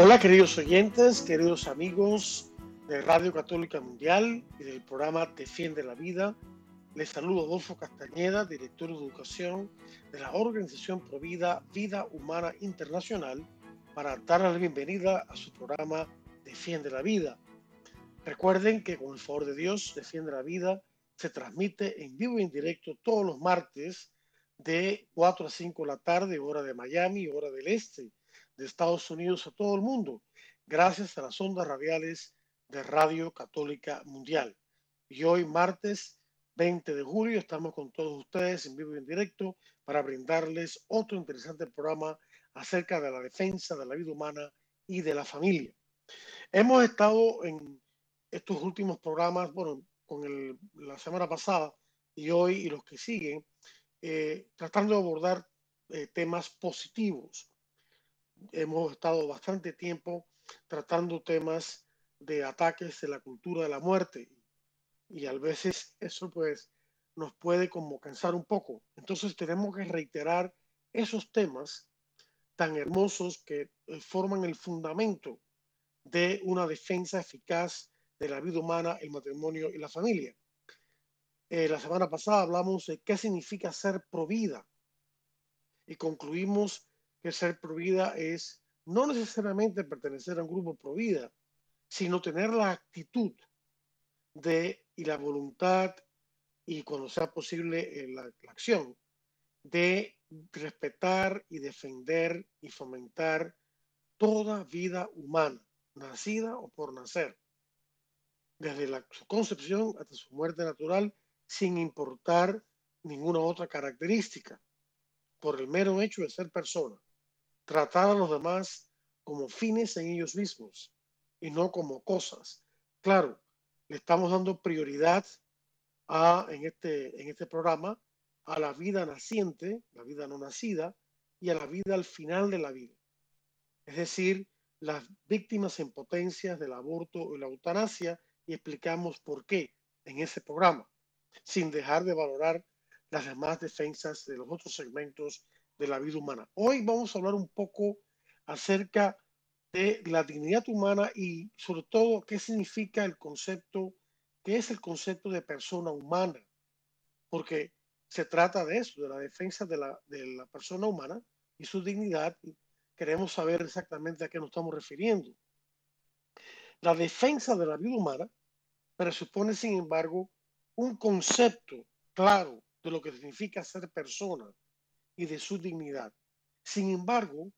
Hola queridos oyentes, queridos amigos de Radio Católica Mundial y del programa Defiende la Vida. Les saludo Adolfo Castañeda, director de Educación de la Organización Provida Vida Humana Internacional, para dar la bienvenida a su programa Defiende la Vida. Recuerden que con el favor de Dios, Defiende la Vida se transmite en vivo y en directo todos los martes de 4 a 5 de la tarde, hora de Miami, hora del Este de Estados Unidos a todo el mundo, gracias a las ondas radiales de Radio Católica Mundial. Y hoy, martes 20 de julio, estamos con todos ustedes en vivo y en directo para brindarles otro interesante programa acerca de la defensa de la vida humana y de la familia. Hemos estado en estos últimos programas, bueno, con el, la semana pasada y hoy y los que siguen, eh, tratando de abordar eh, temas positivos hemos estado bastante tiempo tratando temas de ataques de la cultura de la muerte y a veces eso pues nos puede como cansar un poco. Entonces tenemos que reiterar esos temas tan hermosos que eh, forman el fundamento de una defensa eficaz de la vida humana, el matrimonio y la familia. Eh, la semana pasada hablamos de qué significa ser provida y concluimos que ser provida es no necesariamente pertenecer a un grupo provida, sino tener la actitud de y la voluntad y cuando sea posible eh, la, acción de respetar y defender y fomentar toda vida humana, nacida o por nacer, desde la, su concepción hasta su muerte natural, sin importar ninguna otra característica, por el mero hecho de ser persona tratar a los demás como fines en ellos mismos y no como cosas. Claro, le estamos dando prioridad a, en, este, en este programa a la vida naciente, la vida no nacida, y a la vida al final de la vida. Es decir, las víctimas en potencias del aborto y la eutanasia, y explicamos por qué en ese programa, sin dejar de valorar las demás defensas de los otros segmentos de la vida humana. Hoy vamos a hablar un poco acerca de la dignidad humana y sobre todo qué significa el concepto, qué es el concepto de persona humana, porque se trata de eso, de la defensa de la, de la persona humana y su dignidad. Queremos saber exactamente a qué nos estamos refiriendo. La defensa de la vida humana presupone, sin embargo, un concepto claro de lo que significa ser persona, y de su dignidad. Sin embargo,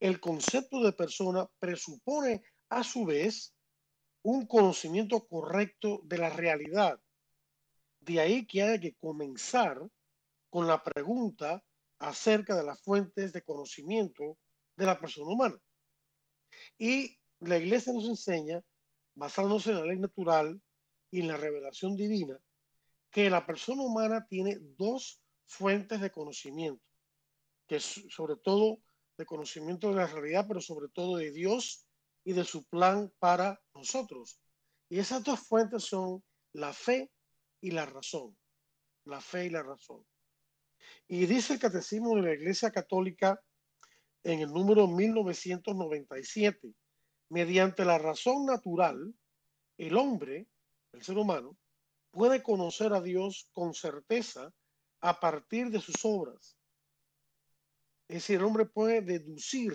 el concepto de persona presupone a su vez un conocimiento correcto de la realidad. De ahí que haya que comenzar con la pregunta acerca de las fuentes de conocimiento de la persona humana. Y la iglesia nos enseña, basándose en la ley natural y en la revelación divina, que la persona humana tiene dos fuentes de conocimiento, que es sobre todo de conocimiento de la realidad, pero sobre todo de Dios y de su plan para nosotros. Y esas dos fuentes son la fe y la razón. La fe y la razón. Y dice el Catecismo de la Iglesia Católica en el número 1997, mediante la razón natural, el hombre, el ser humano, puede conocer a Dios con certeza a partir de sus obras. Es decir, el hombre puede deducir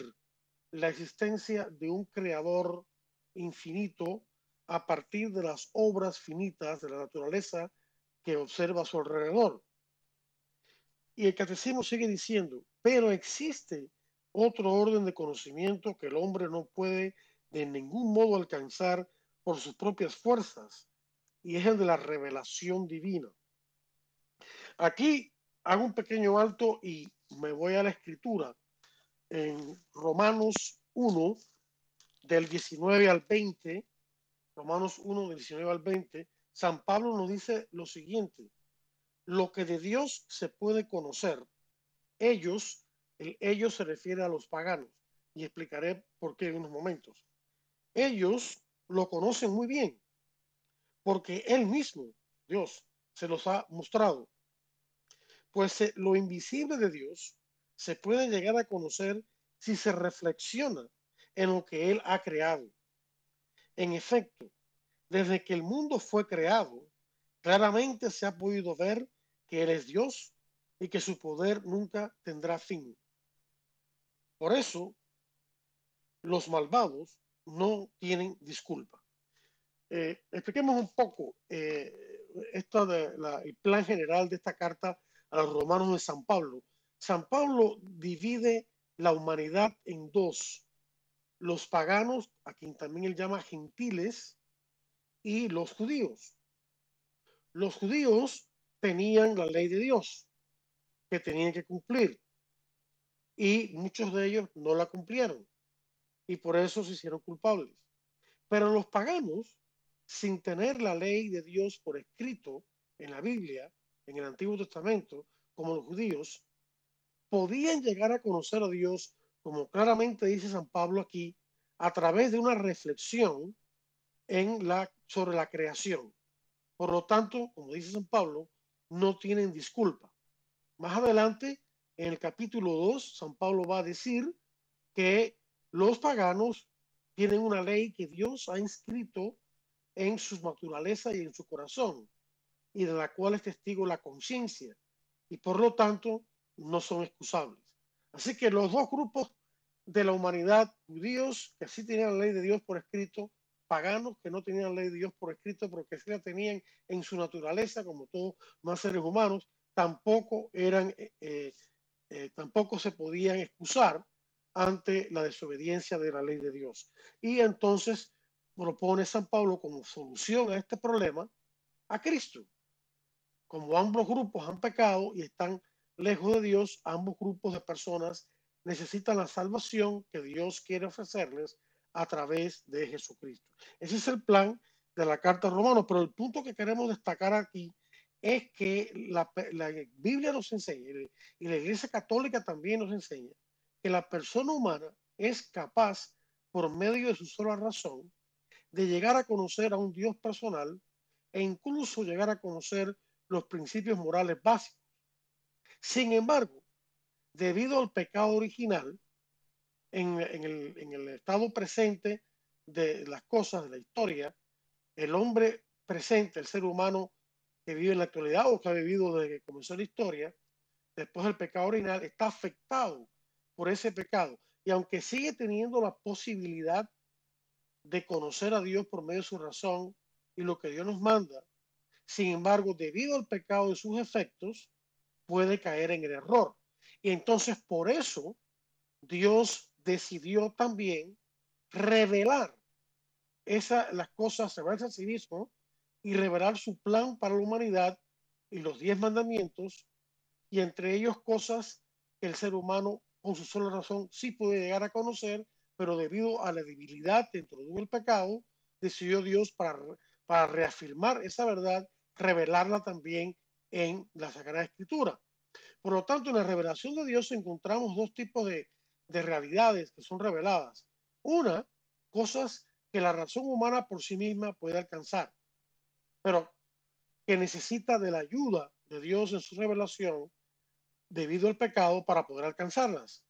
la existencia de un creador infinito a partir de las obras finitas de la naturaleza que observa a su alrededor. Y el catecismo sigue diciendo, pero existe otro orden de conocimiento que el hombre no puede de ningún modo alcanzar por sus propias fuerzas, y es el de la revelación divina. Aquí hago un pequeño alto y me voy a la escritura en Romanos 1, del 19 al 20, Romanos 1, del 19 al 20, San Pablo nos dice lo siguiente, lo que de Dios se puede conocer, ellos, el ellos se refiere a los paganos, y explicaré por qué en unos momentos. Ellos lo conocen muy bien, porque Él mismo, Dios, se los ha mostrado. Pues eh, lo invisible de Dios se puede llegar a conocer si se reflexiona en lo que Él ha creado. En efecto, desde que el mundo fue creado, claramente se ha podido ver que Él es Dios y que su poder nunca tendrá fin. Por eso, los malvados no tienen disculpa. Eh, expliquemos un poco eh, esto el plan general de esta carta a los romanos de San Pablo. San Pablo divide la humanidad en dos, los paganos, a quien también él llama gentiles, y los judíos. Los judíos tenían la ley de Dios que tenían que cumplir y muchos de ellos no la cumplieron y por eso se hicieron culpables. Pero los paganos, sin tener la ley de Dios por escrito en la Biblia, en el Antiguo Testamento, como los judíos, podían llegar a conocer a Dios, como claramente dice San Pablo aquí, a través de una reflexión en la, sobre la creación. Por lo tanto, como dice San Pablo, no tienen disculpa. Más adelante, en el capítulo 2, San Pablo va a decir que los paganos tienen una ley que Dios ha inscrito en su naturaleza y en su corazón, y de la cual es testigo la conciencia, y por lo tanto no son excusables. Así que los dos grupos de la humanidad, judíos que sí tenían la ley de Dios por escrito, paganos que no tenían la ley de Dios por escrito, pero que sí la tenían en su naturaleza, como todos más seres humanos, tampoco eran, eh, eh, eh, tampoco se podían excusar ante la desobediencia de la ley de Dios. Y entonces propone San Pablo como solución a este problema a Cristo. Como ambos grupos han pecado y están lejos de Dios, ambos grupos de personas necesitan la salvación que Dios quiere ofrecerles a través de Jesucristo. Ese es el plan de la carta romana, pero el punto que queremos destacar aquí es que la, la Biblia nos enseña y la Iglesia Católica también nos enseña que la persona humana es capaz, por medio de su sola razón, de llegar a conocer a un Dios personal e incluso llegar a conocer los principios morales básicos. Sin embargo, debido al pecado original, en, el, el estado presente de las cosas, de la historia, el hombre presente, el ser humano que vive en la actualidad o que ha vivido desde que comenzó la historia, después del pecado original, está afectado por ese pecado. Y aunque sigue teniendo la posibilidad de conocer a Dios por medio de su razón y lo que Dios nos manda, sin embargo, debido al pecado de sus efectos, puede caer en el error. Y entonces por eso Dios decidió también revelar esa, las cosas, revelarse a sí y revelar su plan para la humanidad y los diez mandamientos, y entre ellos cosas que el ser humano con su sola razón sí puede llegar a conocer, pero debido a la debilidad dentro de el pecado, decidió Dios para, para reafirmar esa verdad, revelarla también en la Sagrada Escritura. Por lo tanto, en la revelación de Dios encontramos dos tipos de, de realidades que son reveladas. Una, cosas que la razón humana por sí misma puede alcanzar, pero que necesita de la ayuda de Dios en su revelación debido al pecado para poder alcanzarlas.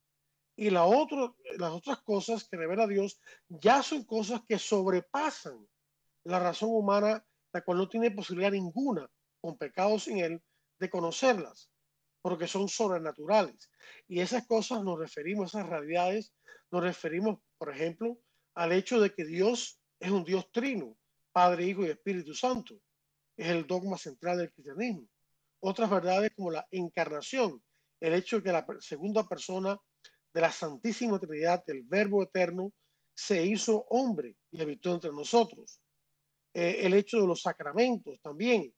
Y las otras cosas que revela Dios ya son cosas que sobrepasan la razón humana, la cual no tiene posibilidad ninguna, con pecado sin él, de conocerlas, porque son sobrenaturales. Y esas cosas nos referimos, esas realidades, nos referimos, por ejemplo, al hecho de que Dios es un Dios trino, Padre, Hijo y Espíritu Santo. Es el dogma central del cristianismo otras verdades como la encarnación, el hecho de que la segunda persona de la Santísima Trinidad, el Verbo Eterno, se hizo hombre y habitó entre nosotros. Eh, el hecho de los sacramentos también,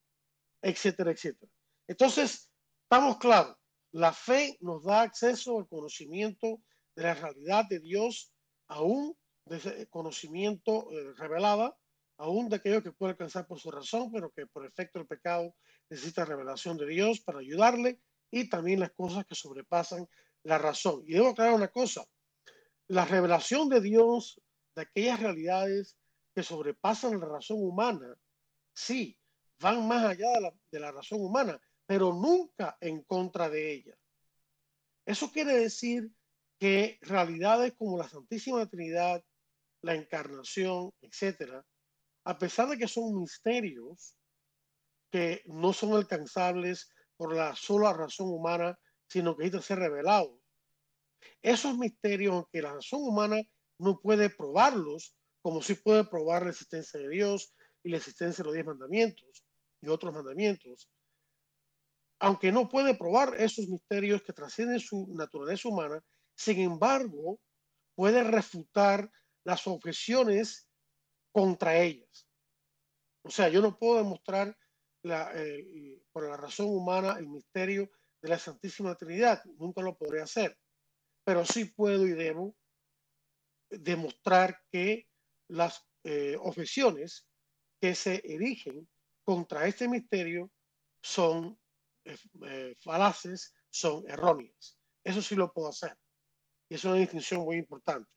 etcétera, etcétera. Entonces, estamos claros, la fe nos da acceso al conocimiento de la realidad de Dios, aún de conocimiento eh, revelada, aún de aquello que puede alcanzar por su razón, pero que por efecto del pecado necesita revelación de Dios para ayudarle y también las cosas que sobrepasan la razón. Y debo aclarar una cosa, la revelación de Dios de aquellas realidades que sobrepasan la razón humana, sí, van más allá de la, razón humana, pero nunca en contra de ella. Eso quiere decir que realidades como la Santísima Trinidad, la encarnación, etcétera, a pesar de que son misterios que no son alcanzables por la sola razón humana, sino que necesitan ser revelados. Esos misterios, aunque la razón humana no puede probarlos, como sí puede probar la existencia de Dios y la existencia de los diez mandamientos y otros mandamientos, aunque no puede probar esos misterios que trascienden su naturaleza humana, sin embargo, puede refutar las objeciones contra ellas. O sea, yo no puedo demostrar la, eh, por la razón humana el misterio de la Santísima Trinidad, nunca lo podré hacer, pero sí puedo y debo demostrar que las eh, objeciones que se erigen contra este misterio son eh, falaces, son erróneas. Eso sí lo puedo hacer. Y es una distinción muy importante.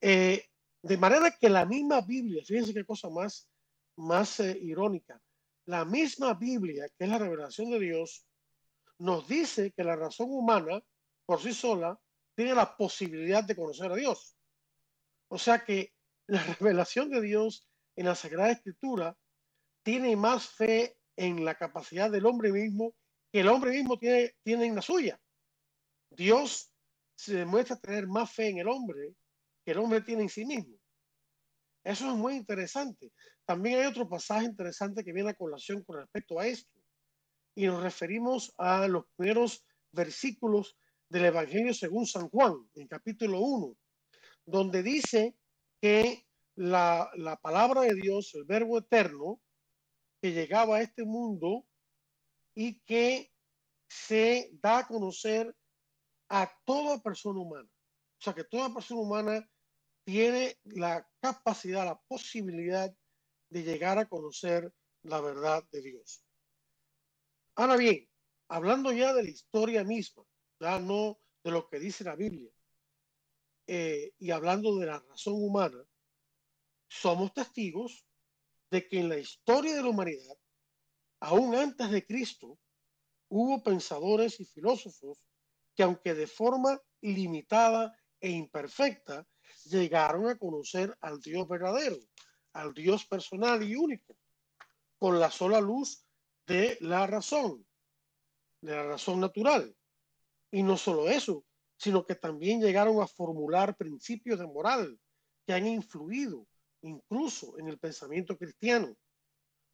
Eh, de manera que la misma Biblia, fíjense qué cosa más, más eh, irónica, la misma Biblia, que es la revelación de Dios, nos dice que la razón humana por sí sola tiene la posibilidad de conocer a Dios. O sea que la revelación de Dios en la Sagrada Escritura tiene más fe en la capacidad del hombre mismo que el hombre mismo tiene, tiene en la suya. Dios se demuestra tener más fe en el hombre que el hombre tiene en sí mismo. Eso es muy interesante. También hay otro pasaje interesante que viene a colación con respecto a esto. Y nos referimos a los primeros versículos del Evangelio según San Juan, en capítulo 1, donde dice que la, la palabra de Dios, el verbo eterno, que llegaba a este mundo y que se da a conocer a toda persona humana. O sea que toda persona humana tiene la capacidad, la posibilidad de llegar a conocer la verdad de Dios. Ahora bien, hablando ya de la historia misma, ya no de lo que dice la Biblia, eh, y hablando de la razón humana, somos testigos de que en la historia de la humanidad, aún antes de Cristo, hubo pensadores y filósofos que aunque de forma limitada e imperfecta, llegaron a conocer al Dios verdadero, al Dios personal y único, con la sola luz de la razón, de la razón natural. Y no solo eso, sino que también llegaron a formular principios de moral que han influido incluso en el pensamiento cristiano.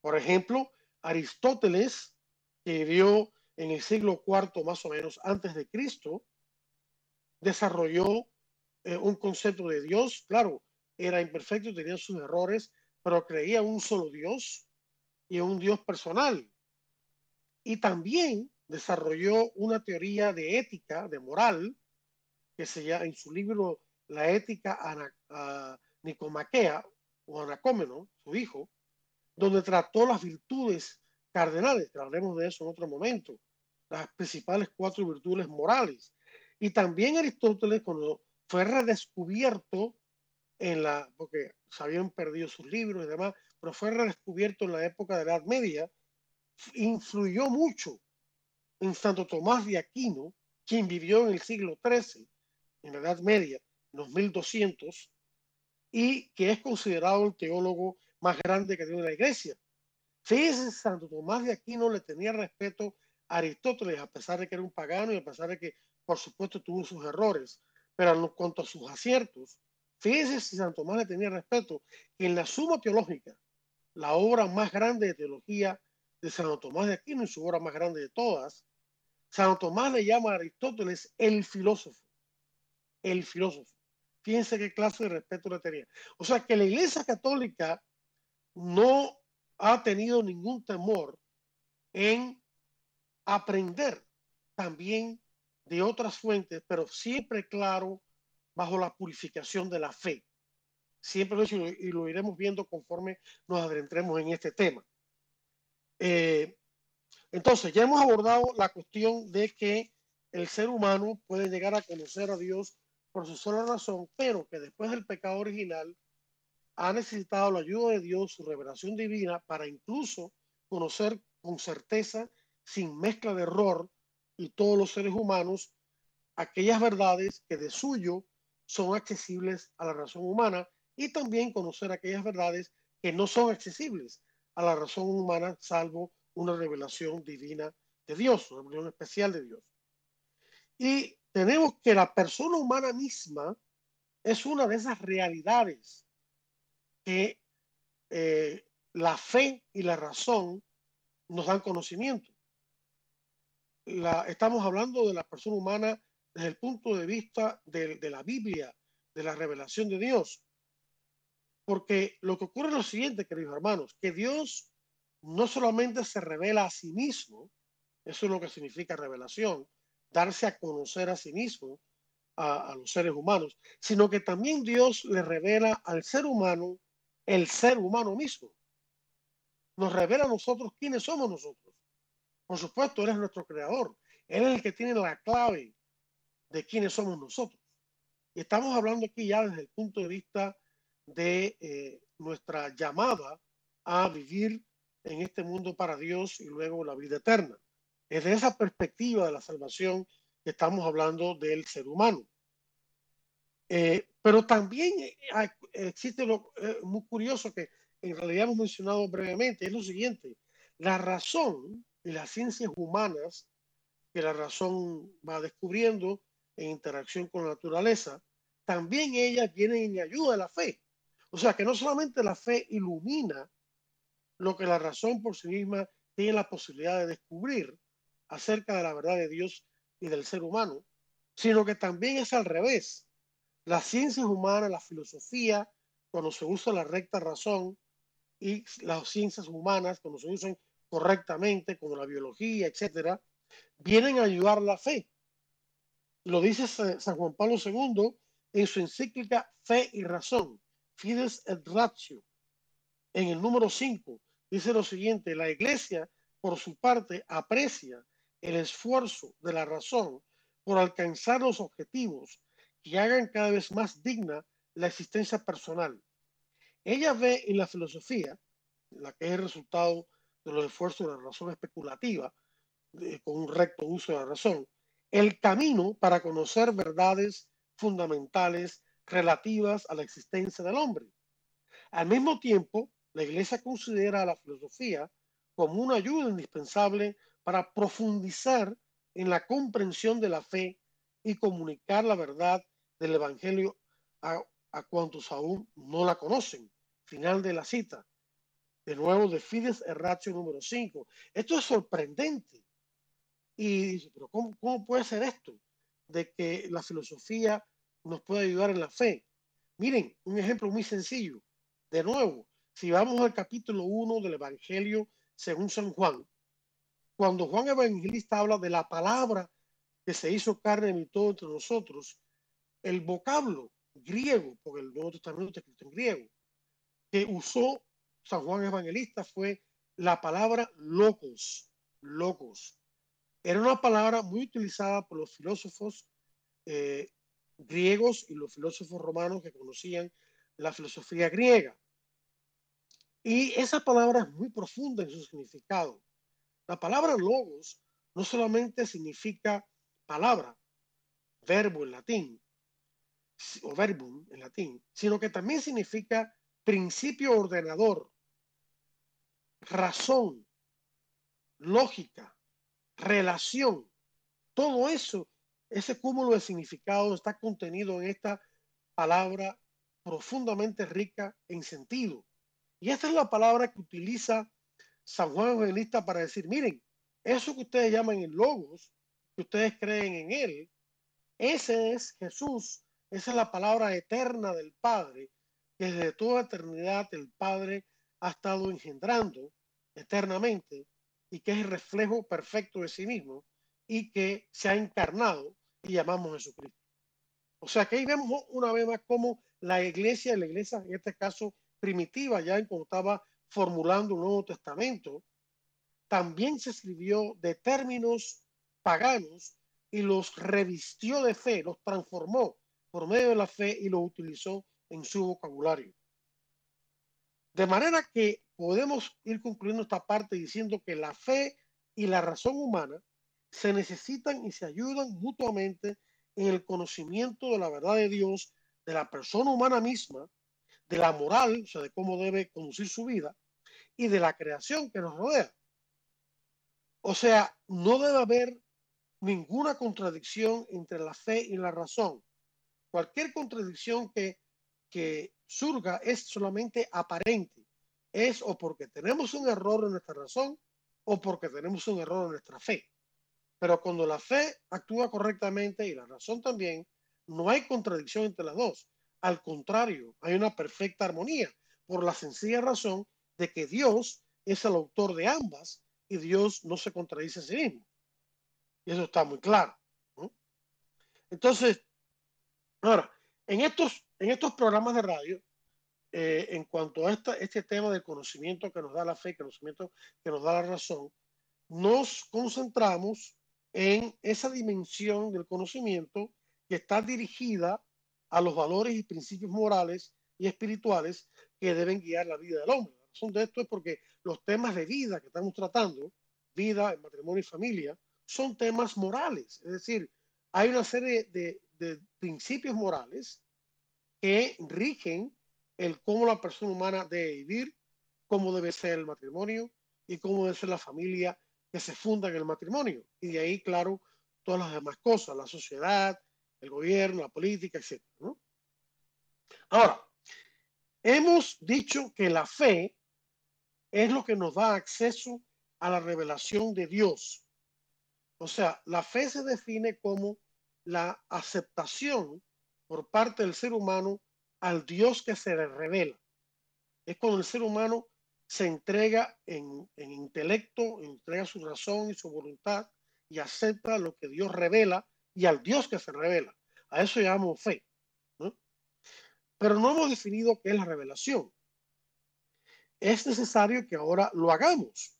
Por ejemplo, Aristóteles, que vivió en el siglo IV más o menos antes de Cristo, desarrolló eh, un concepto de Dios, claro, era imperfecto, tenía sus errores, pero creía en un solo Dios y en un Dios personal. Y también desarrolló una teoría de ética, de moral, que se llama en su libro La ética a Nicomaquea, o Anacómeno, su hijo, donde trató las virtudes cardenales, que hablaremos de eso en otro momento, las principales cuatro virtudes morales. Y también Aristóteles, cuando fue redescubierto en la, porque se habían perdido sus libros y demás, pero fue redescubierto en la época de la Edad Media, influyó mucho en Santo Tomás de Aquino, quien vivió en el siglo XIII, en la Edad Media, en los 1200, y que es considerado el teólogo más grande que tiene la iglesia. Fíjense, Santo Tomás de Aquino le tenía respeto a Aristóteles, a pesar de que era un pagano y a pesar de que, por supuesto, tuvo sus errores, pero en cuanto a sus aciertos, fíjense si Santo Tomás le tenía respeto, en la Suma Teológica, la obra más grande de teología de Santo Tomás de Aquino y su obra más grande de todas, Santo Tomás le llama a Aristóteles el filósofo, el filósofo. Fíjense qué clase de respeto le tenía. O sea que la Iglesia Católica no ha tenido ningún temor en aprender también de otras fuentes, pero siempre claro bajo la purificación de la fe. Siempre lo y lo iremos viendo conforme nos adentremos en este tema. Eh, entonces, ya hemos abordado la cuestión de que el ser humano puede llegar a conocer a Dios por su sola razón, pero que después del pecado original ha necesitado la ayuda de Dios, su revelación divina, para incluso conocer con certeza, sin mezcla de error, y todos los seres humanos, aquellas verdades que de suyo son accesibles a la razón humana y también conocer aquellas verdades que no son accesibles a la razón humana, salvo una revelación divina de Dios, una revelación especial de Dios. Y tenemos que la persona humana misma es una de esas realidades que eh, la fe y la razón nos dan conocimiento. La, estamos hablando de la persona humana desde el punto de vista de, de la Biblia, de la revelación de Dios. Porque lo que ocurre es lo siguiente, queridos hermanos, que Dios no solamente se revela a sí mismo, eso es lo que significa revelación, darse a conocer a sí mismo, a, los seres humanos, sino que también Dios le revela al ser humano el ser humano mismo. Nos revela a nosotros quiénes somos nosotros. Por supuesto, Él es nuestro creador. Él es el que tiene la clave de quiénes somos nosotros. Y estamos hablando aquí ya desde el punto de vista de eh, nuestra llamada a vivir en este mundo para Dios y luego la vida eterna. Es de esa perspectiva de la salvación que estamos hablando del ser humano. Eh, pero también eh, existe lo eh, muy curioso que en realidad hemos mencionado brevemente, es lo siguiente, la razón y las ciencias humanas que la razón va descubriendo en interacción con la naturaleza, también ellas vienen en ayuda de la fe. O sea que no solamente la fe ilumina lo que la razón por sí misma tiene la posibilidad de descubrir acerca de la verdad de Dios y del ser humano, sino que también es al revés. Las ciencias humanas, la filosofía, cuando se usa la recta razón, y las ciencias humanas, cuando se usan correctamente, como la biología, etcétera, vienen a ayudar la fe. Lo dice San Juan Pablo II en su encíclica Fe y Razón, Fides et Ratio, en el número 5, dice lo siguiente, la iglesia, por su parte, aprecia el esfuerzo de la razón por alcanzar los objetivos que hagan cada vez más digna la existencia personal. Ella ve en la filosofía, la que es el resultado de los esfuerzos de la razón especulativa, con un recto uso de la razón, el camino para conocer verdades fundamentales relativas a la existencia del hombre. Al mismo tiempo, la Iglesia considera a la filosofía como una ayuda indispensable para profundizar en la comprensión de la fe y comunicar la verdad del Evangelio a, cuantos aún no la conocen. Final de la cita. De nuevo, de Fides Erratio número 5. Esto es sorprendente. Y dice, pero ¿cómo, ¿cómo puede ser esto? De que la filosofía nos puede ayudar en la fe. Miren, un ejemplo muy sencillo. De nuevo, si vamos al capítulo 1 del Evangelio según San Juan, cuando Juan Evangelista habla de la palabra que se hizo carne y todo entre nosotros, el vocablo griego, porque el Nuevo Testamento está escrito en griego, que usó San Juan Evangelista fue la palabra locos, locos. Era una palabra muy utilizada por los filósofos eh, griegos y los filósofos romanos que conocían la filosofía griega. Y esa palabra es muy profunda en su significado. La palabra logos no solamente significa palabra, verbo en latín, o verbum en latín, sino que también significa principio ordenador, razón, lógica, relación. Todo eso, ese cúmulo de significado está contenido en esta palabra profundamente rica en sentido. Y esta es la palabra que utiliza San Juan Evangelista para decir, miren, eso que ustedes llaman el logos, que ustedes creen en él, ese es Jesús, esa es la palabra eterna del Padre, que desde toda eternidad el Padre ha estado engendrando eternamente y que es el reflejo perfecto de sí mismo. y que se ha encarnado y llamamos Jesucristo. O sea que ahí vemos una vez más cómo la iglesia, la iglesia en este caso primitiva, ya en cuando estaba formulando un Nuevo Testamento, también se escribió de términos paganos y los revistió de fe, los transformó por medio de la fe y los utilizó en su vocabulario. De manera que podemos ir concluyendo esta parte diciendo que la fe y la razón humana se necesitan y se ayudan mutuamente en el conocimiento de la verdad de Dios, de la persona humana misma, de la moral, o sea, de cómo debe conducir su vida, y de la creación que nos rodea. O sea, no debe haber ninguna contradicción entre la fe y la razón. Cualquier contradicción que, que surga es solamente aparente. Es o porque tenemos un error en nuestra razón o porque tenemos un error en nuestra fe. Pero cuando la fe actúa correctamente y la razón también, no hay contradicción entre las dos. Al contrario, hay una perfecta armonía por la sencilla razón de que Dios es el autor de ambas y Dios no se contradice a sí mismo. Y eso está muy claro. Entonces, ahora, en estos, en estos programas de radio, eh, en cuanto a esta, este tema del conocimiento que nos da la fe, conocimiento que nos da la razón, nos concentramos en esa dimensión del conocimiento que está dirigida a los valores y principios morales y espirituales que deben guiar la vida del hombre. Razón de esto es porque los temas de vida que estamos tratando, vida, matrimonio y familia, son temas morales. Es decir, hay una serie de, de principios morales que rigen el cómo la persona humana debe vivir, cómo debe ser el matrimonio y cómo debe ser la familia que se funda en el matrimonio. Y de ahí, claro, todas las demás cosas, la sociedad, el gobierno, la política, etc. Ahora, hemos dicho que la fe es lo que nos da acceso a la revelación de Dios. O sea, la fe se define como la aceptación por parte del ser humano al Dios que se le revela. Es cuando el ser humano se entrega en, intelecto, entrega su razón y su voluntad y acepta lo que Dios revela y al Dios que se revela. A eso llamamos fe. Pero no hemos definido qué es la revelación. Es necesario que ahora lo hagamos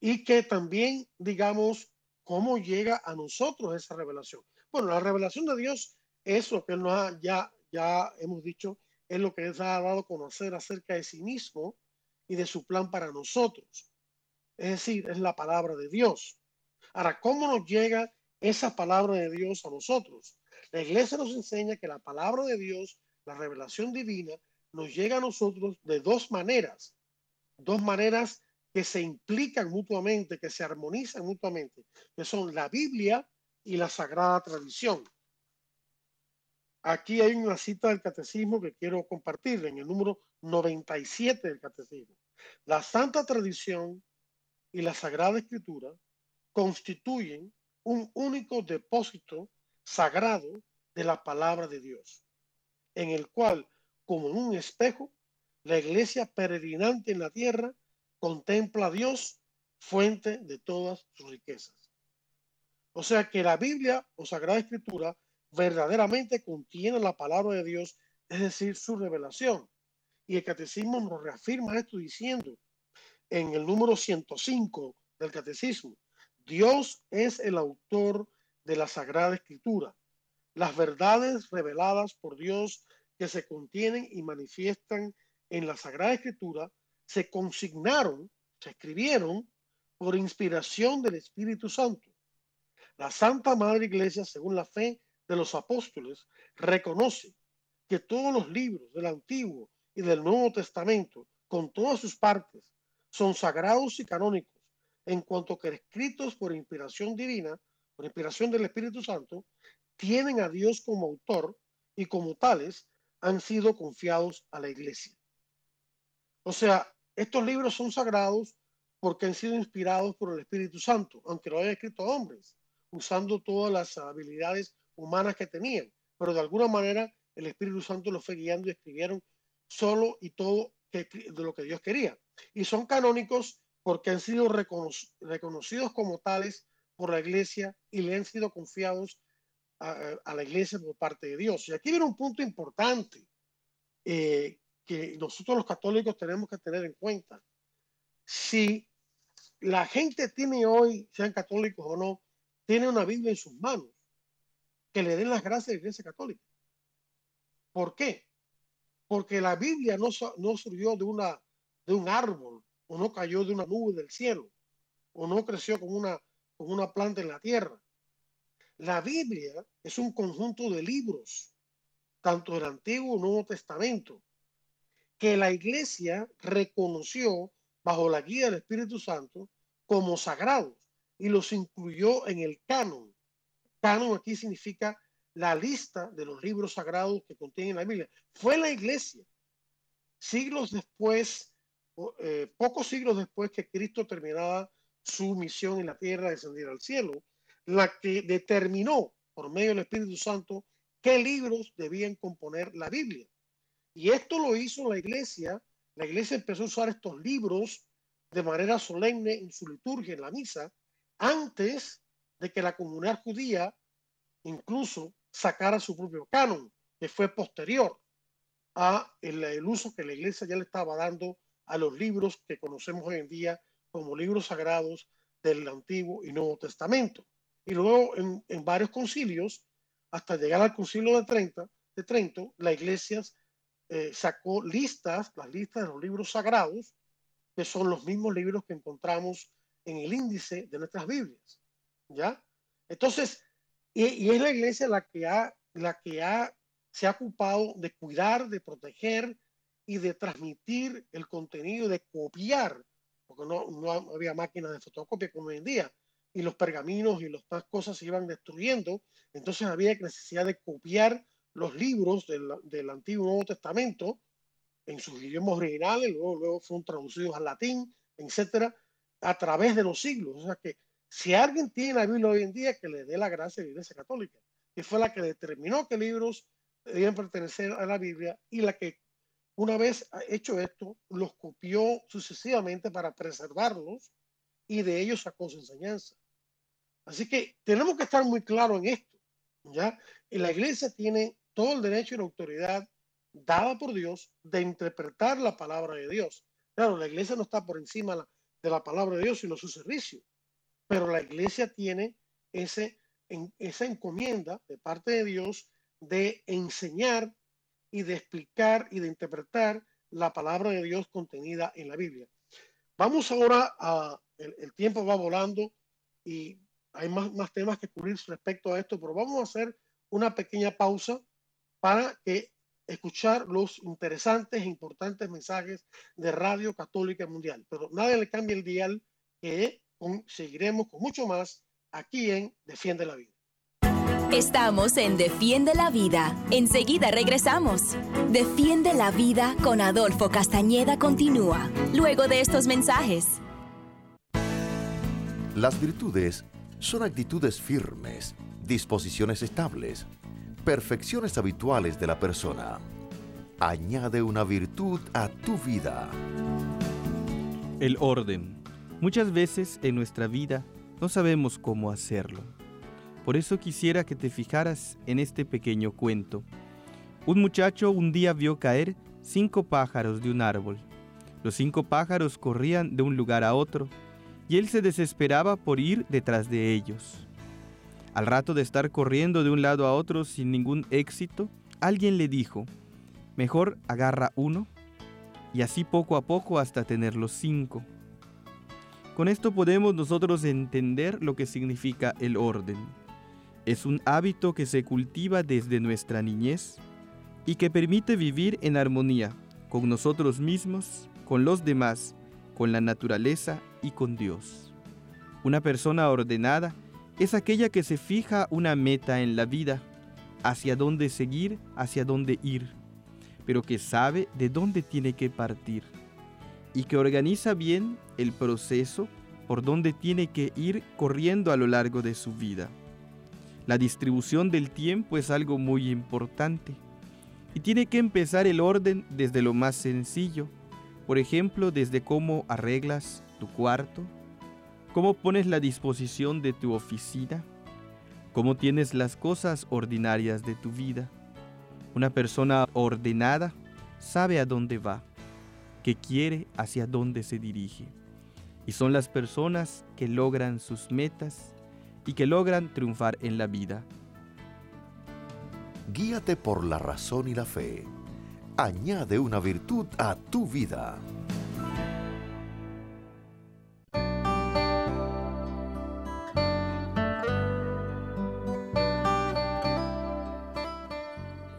y que también digamos cómo llega a nosotros esa revelación. Bueno, la revelación de Dios es lo que nos ya, ya hemos dicho, es lo que les ha dado a conocer acerca de sí mismo y de su plan para nosotros. Es decir, es la palabra de Dios. Ahora, ¿cómo nos llega esa palabra de Dios a nosotros? La iglesia nos enseña que la palabra de Dios, la revelación divina, nos llega a nosotros de dos maneras. Dos maneras que se implican mutuamente, que se armonizan mutuamente, que son la Biblia y la sagrada tradición. Aquí hay una cita del catecismo que quiero compartir en el número 97 del catecismo. La santa tradición y la sagrada escritura constituyen un único depósito sagrado de la palabra de Dios, en el cual, como en un espejo, la iglesia peregrinante en la tierra contempla a Dios, fuente de todas sus riquezas. O sea que la Biblia o Sagrada Escritura verdaderamente contiene la palabra de Dios, es decir, su revelación. Y el catecismo nos reafirma esto diciendo en el número 105 del catecismo, Dios es el autor de la Sagrada Escritura. Las verdades reveladas por Dios que se contienen y manifiestan en la Sagrada Escritura se consignaron, se escribieron por inspiración del Espíritu Santo. La Santa Madre Iglesia, según la fe de los apóstoles reconoce que todos los libros del Antiguo y del Nuevo Testamento, con todas sus partes, son sagrados y canónicos, en cuanto que escritos por inspiración divina, por inspiración del Espíritu Santo, tienen a Dios como autor y como tales han sido confiados a la iglesia. O sea, estos libros son sagrados porque han sido inspirados por el Espíritu Santo, aunque lo haya escrito hombres, usando todas las habilidades humanas que tenían, pero de alguna manera el Espíritu Santo los fue guiando y escribieron solo y todo de lo que Dios quería. Y son canónicos porque han sido reconocidos como tales por la iglesia y le han sido confiados a, la iglesia por parte de Dios. Y aquí viene un punto importante eh, que nosotros los católicos tenemos que tener en cuenta. Si la gente tiene hoy, sean católicos o no, tiene una Biblia en sus manos, que le den las gracias a la iglesia católica. ¿Por qué? Porque la Biblia no, no surgió de, una, de un árbol, o no cayó de una nube del cielo, o no creció como una, como una planta en la tierra. La Biblia es un conjunto de libros, tanto del Antiguo como Nuevo Testamento, que la iglesia reconoció bajo la guía del Espíritu Santo como sagrados y los incluyó en el canon. Canon aquí significa la lista de los libros sagrados que contienen la Biblia. Fue la iglesia, siglos después, eh, pocos siglos después que Cristo terminaba su misión en la tierra, descendiera al cielo, la que determinó por medio del Espíritu Santo qué libros debían componer la Biblia. Y esto lo hizo la iglesia. La iglesia empezó a usar estos libros de manera solemne en su liturgia, en la misa, antes de que la comunidad judía incluso sacara su propio canon, que fue posterior a el, uso que la iglesia ya le estaba dando a los libros que conocemos hoy en día como libros sagrados del Antiguo y Nuevo Testamento y luego en, varios concilios, hasta llegar al concilio de, 30, de Trento, la iglesia eh, sacó listas, las listas de los libros sagrados, que son los mismos libros que encontramos en el índice de nuestras Biblias. ¿Ya? Entonces, y, es la iglesia la que, ha, la que ha, se ha ocupado de cuidar, de proteger y de transmitir el contenido, de copiar, porque no, no había máquinas de fotocopia como hoy en día, y los pergaminos y las cosas se iban destruyendo, entonces había necesidad de copiar los libros del, del Antiguo Nuevo Testamento en sus idiomas originales, luego, luego fueron traducidos al latín, etcétera, a través de los siglos. O sea que si alguien tiene la Biblia hoy en día, que le dé la gracia a la Iglesia Católica, que fue la que determinó qué libros debían pertenecer a la Biblia y la que, una vez hecho esto, los copió sucesivamente para preservarlos y de ellos sacó su enseñanza. Así que tenemos que estar muy claros en esto, ¿ya? Y la iglesia tiene todo el derecho y la autoridad dada por Dios de interpretar la palabra de Dios. Claro, la iglesia no está por encima de la palabra de Dios, sino su servicio. Pero la iglesia tiene ese, esa encomienda de parte de Dios de enseñar y de explicar y de interpretar la palabra de Dios contenida en la Biblia. Vamos ahora a, el tiempo va volando y hay más, más temas que cubrir respecto a esto, pero vamos a hacer una pequeña pausa para que escuchar los interesantes e importantes mensajes de Radio Católica Mundial. Pero nadie le cambia el dial que seguiremos con mucho más aquí en Defiende la Vida. Estamos en Defiende la Vida. Enseguida regresamos. Defiende la Vida con Adolfo Castañeda continúa, luego de estos mensajes. Las virtudes son actitudes firmes, disposiciones estables, perfecciones habituales de la persona. Añade una virtud a tu vida. El orden. Muchas veces en nuestra vida no sabemos cómo hacerlo. Por eso quisiera que te fijaras en este pequeño cuento. Un muchacho un día vio caer cinco pájaros de un árbol. Los cinco pájaros corrían de un lugar a otro y él se desesperaba por ir detrás de ellos. Al rato de estar corriendo de un lado a otro sin ningún éxito, alguien le dijo, mejor agarra uno y así poco a poco hasta tener los cinco. Con esto podemos nosotros entender lo que significa el orden. Es un hábito que se cultiva desde nuestra niñez y que permite vivir en armonía con nosotros mismos, con los demás, con la naturaleza y con Dios. Una persona ordenada es aquella que se fija una meta en la vida, hacia dónde seguir, hacia dónde ir, pero que sabe de dónde tiene que partir y que organiza bien el proceso por donde tiene que ir corriendo a lo largo de su vida. La distribución del tiempo es algo muy importante y tiene que empezar el orden desde lo más sencillo, por ejemplo, desde cómo arreglas tu cuarto, ¿Cómo pones la disposición de tu oficina? ¿Cómo tienes las cosas ordinarias de tu vida? Una persona ordenada sabe a dónde va, qué quiere, hacia dónde se dirige. Y son las personas que logran sus metas y que logran triunfar en la vida. Guíate por la razón y la fe. Añade una virtud a tu vida.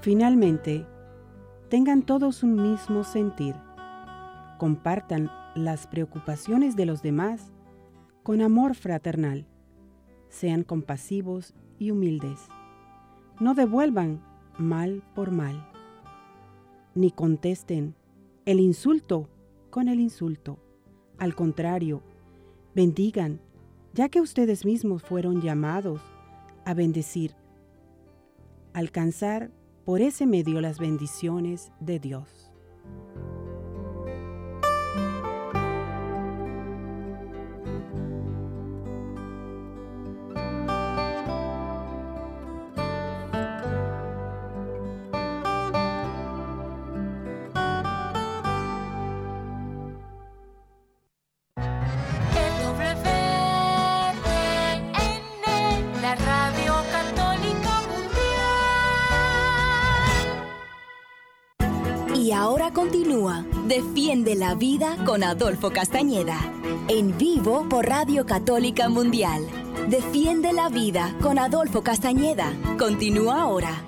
Finalmente, tengan todos un mismo sentir. Compartan las preocupaciones de los demás con amor fraternal. Sean compasivos y humildes. No devuelvan mal por mal. Ni contesten el insulto con el insulto. Al contrario, bendigan, ya que ustedes mismos fueron llamados a bendecir. Alcanzar por ese medio las bendiciones de Dios. La Vida con Adolfo Castañeda. En vivo por Radio Católica Mundial. Defiende la Vida con Adolfo Castañeda. Continúa ahora.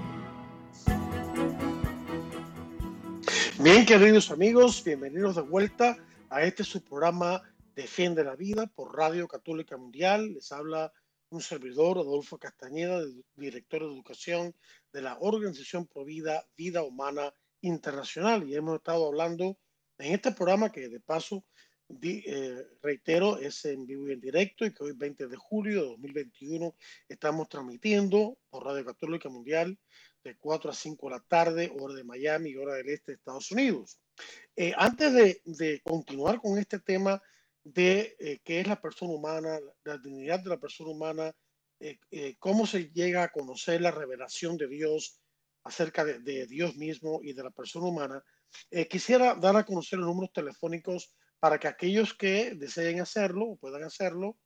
Bien, queridos amigos, bienvenidos de vuelta a este su programa Defiende la Vida por Radio Católica Mundial. Les habla un servidor, Adolfo Castañeda, director de educación de la Organización Provida Vida Humana internacional y hemos estado hablando en este programa que de paso eh, reitero es en vivo y en directo y que hoy 20 de julio de 2021 estamos transmitiendo por Radio Católica Mundial de 4 a 5 de la tarde, hora de Miami hora del este de Estados Unidos. Eh, antes de, de, continuar con este tema de eh, qué es la persona humana, la dignidad de la persona humana, cómo se llega a conocer la revelación de Dios, acerca de, Dios mismo y de la persona humana, eh, quisiera dar a conocer los números telefónicos para que aquellos que deseen hacerlo o puedan hacerlo,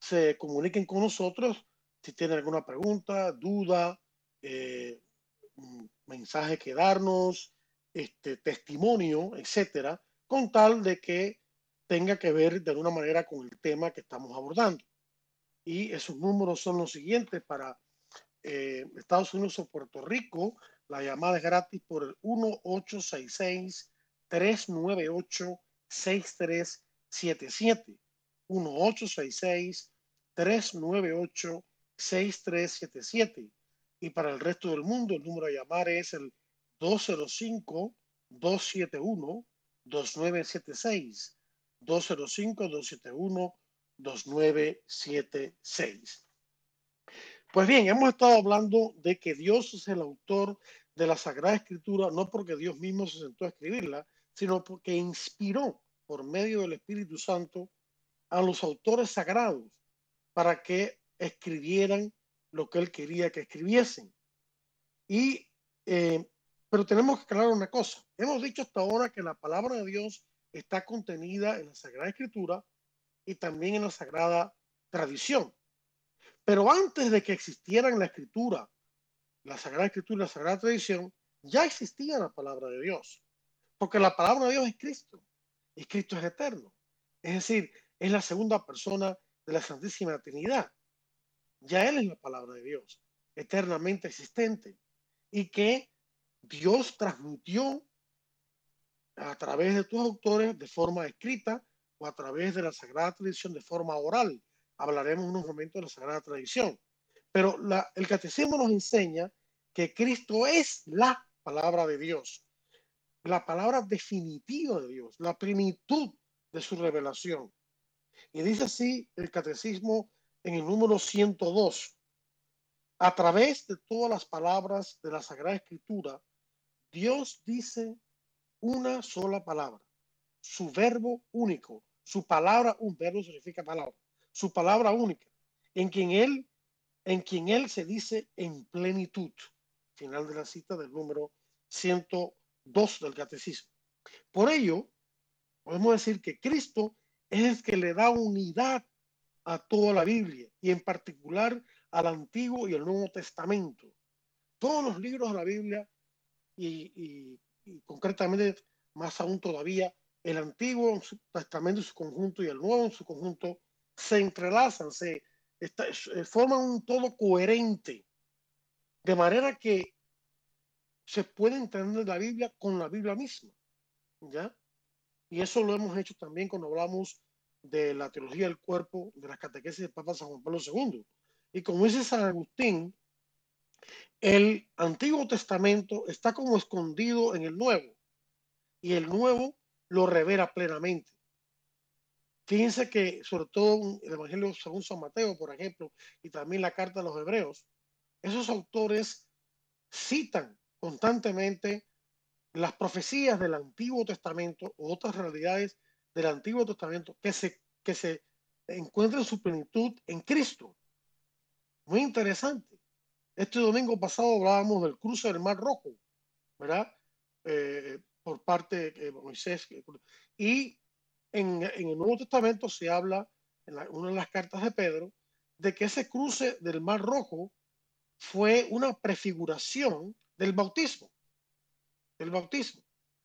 se comuniquen con nosotros si tienen alguna pregunta, duda, eh, mensaje que darnos, este, testimonio, etcétera, con tal de que tenga que ver de alguna manera con el tema que estamos abordando. Y esos números son los siguientes para eh, Estados Unidos o Puerto Rico, la llamada es gratis por el 1866-398-6377. 1866-398-6377. Y para el resto del mundo, el número a llamar es el 205-271-2976. 205-271-2976. Pues bien, hemos estado hablando de que Dios es el autor de la Sagrada Escritura, no porque Dios mismo se sentó a escribirla, sino porque inspiró por medio del Espíritu Santo a los autores sagrados para que escribieran lo que él quería que escribiesen. Y, eh, pero tenemos que aclarar una cosa. Hemos dicho hasta ahora que la palabra de Dios está contenida en la Sagrada Escritura y también en la Sagrada Tradición. Pero antes de que existieran la escritura, la Sagrada Escritura y la Sagrada Tradición, ya existía la palabra de Dios. Porque la palabra de Dios es Cristo. Y Cristo es eterno. Es decir, es la segunda persona de la Santísima Trinidad. Ya Él es la palabra de Dios, eternamente existente. Y que Dios transmitió a través de tus autores de forma escrita o a través de la Sagrada Tradición de forma oral hablaremos unos momentos de la Sagrada Tradición. Pero el catecismo nos enseña que Cristo es la palabra de Dios, la palabra definitiva de Dios, la plenitud de su revelación. Y dice así el catecismo en el número 102. A través de todas las palabras de la Sagrada Escritura, Dios dice una sola palabra, su verbo único. Su palabra, un verbo significa palabra su palabra única, en quien Él, en quien Él se dice en plenitud. Final de la cita del número 102 del Catecismo. Por ello, podemos decir que Cristo es el que le da unidad a toda la Biblia y en particular al Antiguo y el Nuevo Testamento. Todos los libros de la Biblia y, concretamente más aún todavía el Antiguo Testamento en su conjunto y el Nuevo en su conjunto se entrelazan, se eh, forman un todo coherente, de manera que se puede entender la Biblia con la Biblia misma, ¿ya? Y eso lo hemos hecho también cuando hablamos de la teología del cuerpo de las catequesis del Papa San Juan Pablo II. Y como dice San Agustín, el Antiguo Testamento está como escondido en el Nuevo y el Nuevo lo revela plenamente. Fíjense que sobre todo el Evangelio según San Mateo, por ejemplo, y también la carta de los Hebreos, esos autores citan constantemente las profecías del Antiguo Testamento o otras realidades del Antiguo Testamento que se, que se encuentran su plenitud en Cristo. Muy interesante. Este domingo pasado hablábamos del cruce del Mar Rojo, ¿verdad? Eh, por parte de Moisés. Y en, el Nuevo Testamento se habla, en una de las cartas de Pedro, de que ese cruce del Mar Rojo fue una prefiguración del bautismo. Del bautismo.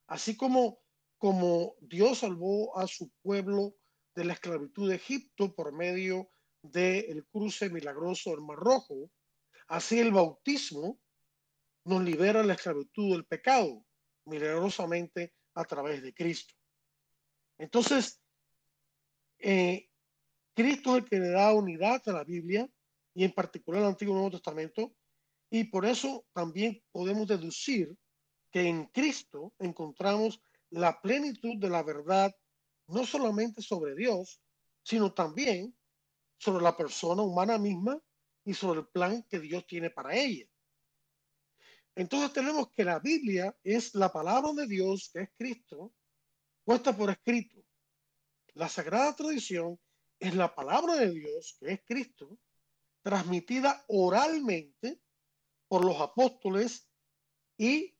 Así como como Dios salvó a su pueblo de la esclavitud de Egipto por medio del cruce milagroso del Mar Rojo, así el bautismo nos libera de la esclavitud del pecado, milagrosamente a través de Cristo. Entonces, eh, Cristo es el que le da unidad a la Biblia y en particular al Antiguo y Nuevo Testamento, y por eso también podemos deducir que en Cristo encontramos la plenitud de la verdad, no solamente sobre Dios, sino también sobre la persona humana misma y sobre el plan que Dios tiene para ella. Entonces tenemos que la Biblia es la palabra de Dios, que es Cristo, puesta por escrito. La sagrada tradición es la palabra de Dios, que es Cristo, transmitida oralmente por los apóstoles y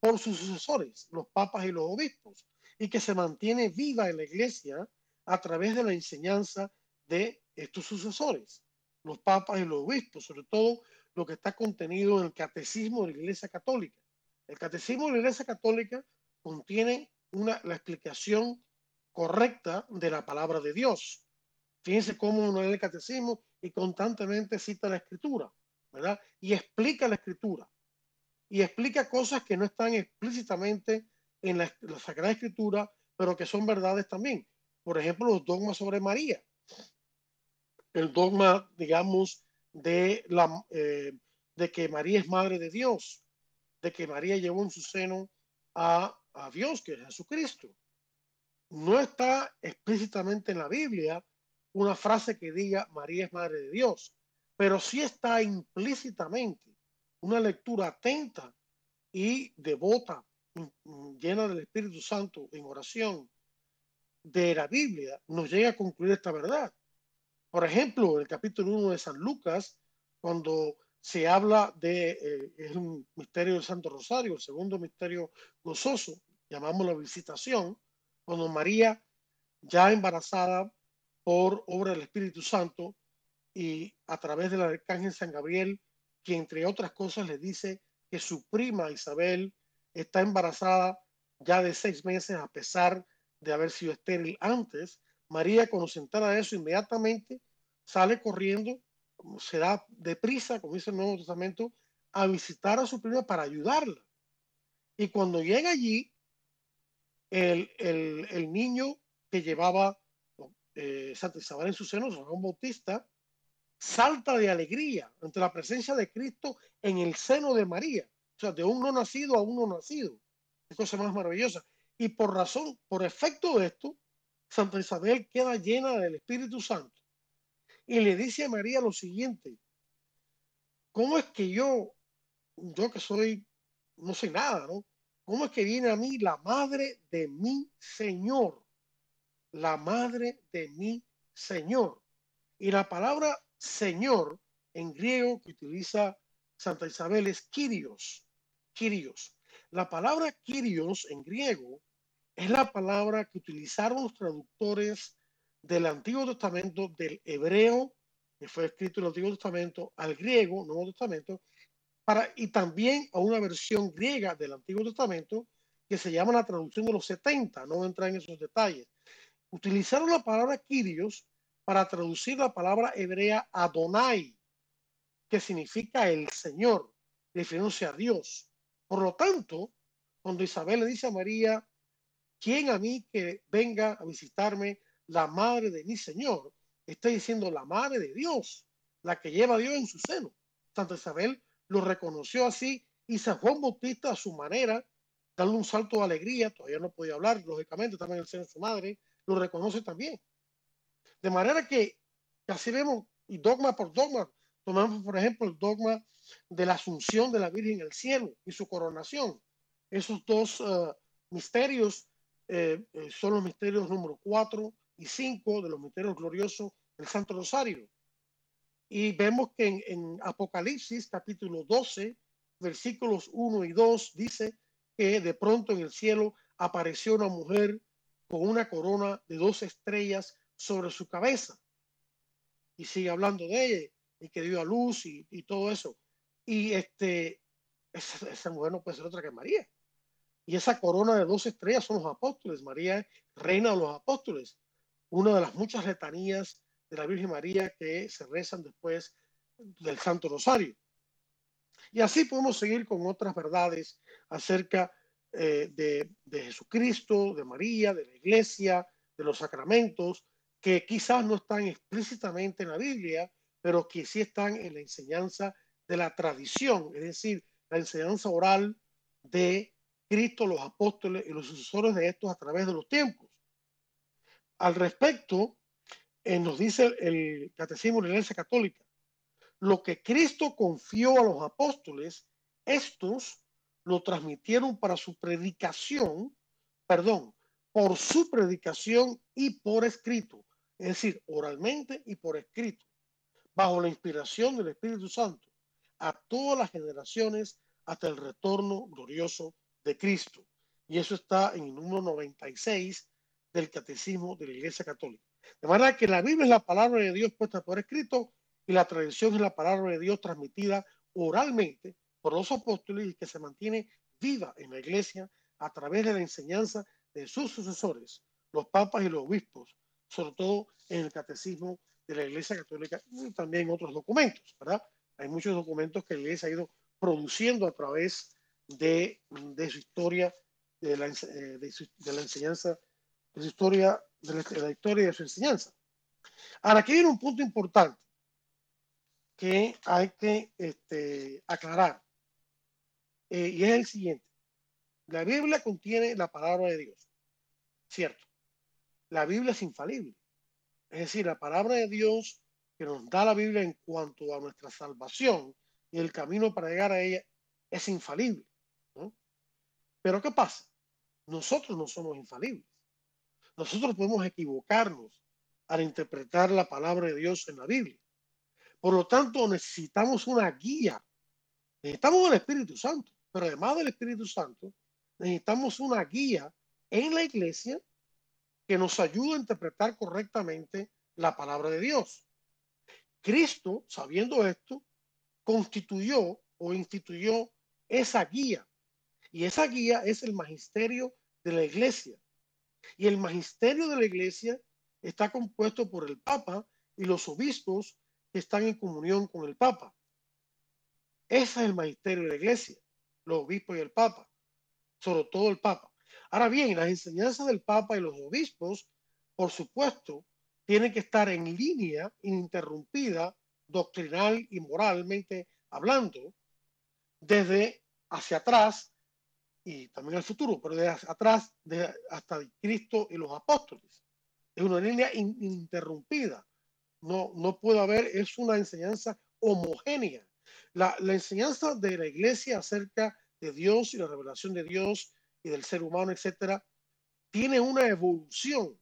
por sus sucesores, los papas y los obispos, y que se mantiene viva en la iglesia a través de la enseñanza de estos sucesores, los papas y los obispos, sobre todo lo que está contenido en el catecismo de la Iglesia Católica. El catecismo de la Iglesia Católica contiene una, la explicación correcta de la palabra de Dios. Fíjense cómo uno lee el catecismo y constantemente cita la escritura, ¿verdad? Y explica la escritura y explica cosas que no están explícitamente en la, Sagrada Escritura, pero que son verdades también. Por ejemplo, los dogmas sobre María. El dogma, digamos, de, la, eh, de que María es madre de Dios, de que María llevó en su seno a, a Dios, que es Jesucristo. No está explícitamente en la Biblia una frase que diga María es madre de Dios, pero sí está implícitamente una lectura atenta y devota, llena del Espíritu Santo en oración de la Biblia, nos llega a concluir esta verdad. Por ejemplo, el capítulo 1 de San Lucas, cuando se habla de eh, es un misterio del Santo Rosario, el segundo misterio gozoso, llamamos la visitación, cuando María, ya embarazada por obra del Espíritu Santo y a través del arcángel San Gabriel, que entre otras cosas le dice que su prima Isabel está embarazada ya de seis meses a pesar de haber sido estéril antes. María, cuando se entera de eso, inmediatamente sale corriendo, se da deprisa, como dice el Nuevo Testamento, a visitar a su prima para ayudarla. Y cuando llega allí, el, el, niño que llevaba eh, Santa Isabel en su seno, San Juan Bautista, salta de alegría ante la presencia de Cristo en el seno de María. O sea, de un no nacido a un no nacido. Es cosa más maravillosa. Y por razón, por efecto de esto, Santa Isabel queda llena del Espíritu Santo. Y le dice a María lo siguiente, ¿cómo es que yo, yo que soy, no sé nada, ¿no? ¿Cómo es que viene a mí la madre de mi Señor? La madre de mi Señor Y la palabra Señor en griego que utiliza Santa Isabel es Kyrios. Kyrios. La palabra Kyrios en griego es la palabra que utilizaron los traductores del Antiguo Testamento, del hebreo, que fue escrito en el Antiguo Testamento, al griego, Nuevo Testamento, para, y también a una versión griega del Antiguo Testamento que se llama la traducción de los 70, no voy a entrar en esos detalles. Utilizaron la palabra Kyrios para traducir la palabra hebrea Adonai, que significa el Señor, refiriéndose a Dios. Por lo tanto, cuando Isabel le dice a María, ¿quién a mí que venga a visitarme la madre de mi Señor? Está diciendo la madre de Dios, la que lleva a Dios en su seno. Santa Isabel lo reconoció así y San Juan Bautista a su manera darle un salto de alegría, todavía no podía hablar, lógicamente, también el seno de su madre, lo reconoce también. De manera que, así vemos, y dogma por dogma, tomamos por ejemplo el dogma de la asunción de la Virgen al cielo y su coronación. Esos dos uh, misterios eh, eh, son los misterios número 4 y 5 de los misterios gloriosos del Santo Rosario. Y vemos que en, en Apocalipsis capítulo 12, versículos 1 y 2, dice que de pronto en el cielo apareció una mujer con una corona de dos estrellas sobre su cabeza. Y sigue hablando de ella y que dio a luz y, y todo eso. Y este, esa, esa, mujer no puede ser otra que María. Y esa corona de dos estrellas son los apóstoles. María reina de los apóstoles. Una de las muchas letanías de la Virgen María que se rezan después del Santo Rosario. Y así podemos seguir con otras verdades acerca eh, de, de, Jesucristo, de María, de la iglesia, de los sacramentos, que quizás no están explícitamente en la Biblia, pero que sí están en la enseñanza de la tradición, es decir, la enseñanza oral de Cristo, los apóstoles y los sucesores de estos a través de los tiempos. Al respecto, eh, nos dice el, Catecismo de la Iglesia Católica, lo que Cristo confió a los apóstoles, estos lo transmitieron para su predicación, perdón, por su predicación y por escrito, es decir, oralmente y por escrito, bajo la inspiración del Espíritu Santo, a todas las generaciones hasta el retorno glorioso de Cristo. Y eso está en número 96 del Catecismo de la Iglesia Católica. De manera que la Biblia es la palabra de Dios puesta por escrito y la tradición es la palabra de Dios transmitida oralmente por los apóstoles y que se mantiene viva en la iglesia a través de la enseñanza de sus sucesores, los papas y los obispos, sobre todo en el catecismo de la Iglesia Católica y también otros documentos, ¿verdad? Hay muchos documentos que la Iglesia ha ido produciendo a través de, de su historia, de la, eh, de, su, de la, enseñanza, de historia, de la, historia de su enseñanza. Ahora, aquí viene un punto importante que hay que este, aclarar. Eh, y es el siguiente. La Biblia contiene la palabra de Dios. Cierto. La Biblia es infalible. Es decir, la palabra de Dios que nos da la Biblia en cuanto a nuestra salvación y el camino para llegar a ella es infalible. Pero ¿qué pasa? Nosotros no somos infalibles. Nosotros podemos equivocarnos al interpretar la palabra de Dios en la Biblia. Por lo tanto, necesitamos una guía. Necesitamos el Espíritu Santo, pero además del Espíritu Santo, necesitamos una guía en la iglesia que nos ayude a interpretar correctamente la palabra de Dios. Cristo, sabiendo esto, constituyó o instituyó esa guía. Y esa guía es el magisterio de la iglesia. Y el magisterio de la iglesia está compuesto por el Papa y los obispos que están en comunión con el Papa. Ese es el magisterio de la iglesia, los obispos y el Papa, sobre todo el Papa. Ahora bien, las enseñanzas del Papa y los obispos, por supuesto, tienen que estar en línea ininterrumpida, doctrinal y moralmente hablando, desde hacia atrás y también al futuro, pero desde atrás de, hasta Cristo y los apóstoles. Es una línea ininterrumpida no, no puede haber, es una enseñanza homogénea. La, la, enseñanza de la iglesia acerca de Dios y la revelación de Dios y del ser humano, etcétera, tiene una evolución,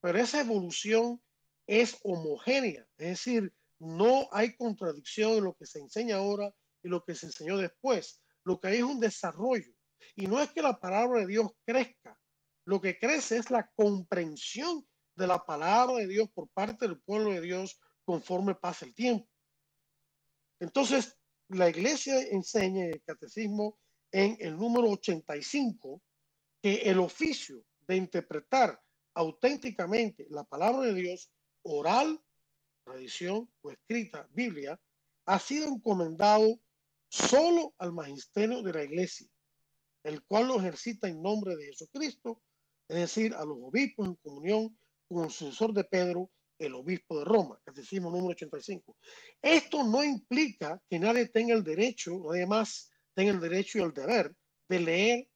pero esa evolución es homogénea, es decir, no hay contradicción en lo que se enseña ahora y lo que se enseñó después. Lo que hay es un desarrollo. Y no es que la palabra de Dios crezca, lo que crece es la comprensión de la palabra de Dios por parte del pueblo de Dios conforme pasa el tiempo. Entonces, la iglesia enseña en el catecismo en el número 85 que el oficio de interpretar auténticamente la palabra de Dios, oral, tradición o escrita, Biblia, ha sido encomendado solo al magisterio de la iglesia, el cual lo ejercita en nombre de Jesucristo, es decir, a los obispos en comunión con el sucesor de Pedro, el obispo de Roma, catecismo número 85. Esto no implica que nadie tenga el derecho, nadie más tenga el derecho y el deber de leer,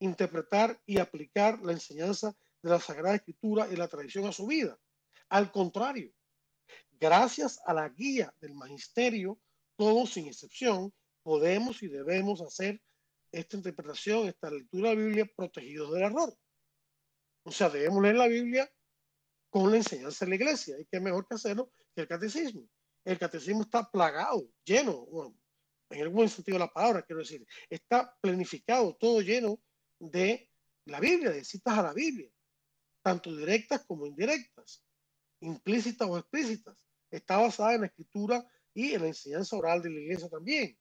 interpretar y aplicar la enseñanza de la Sagrada Escritura y la tradición a su vida. Al contrario, gracias a la guía del magisterio, todos sin excepción, podemos y debemos hacer esta interpretación, esta lectura de la Biblia protegidos del error. O sea, debemos leer la Biblia con la enseñanza de la iglesia. Y qué mejor que hacerlo que el catecismo. El catecismo está plagado, lleno, en el buen sentido de la palabra, quiero decir, está planificado, todo lleno de la Biblia, de citas a la Biblia, tanto directas como indirectas, implícitas o explícitas. Está basada en la escritura y en la enseñanza oral de la iglesia también.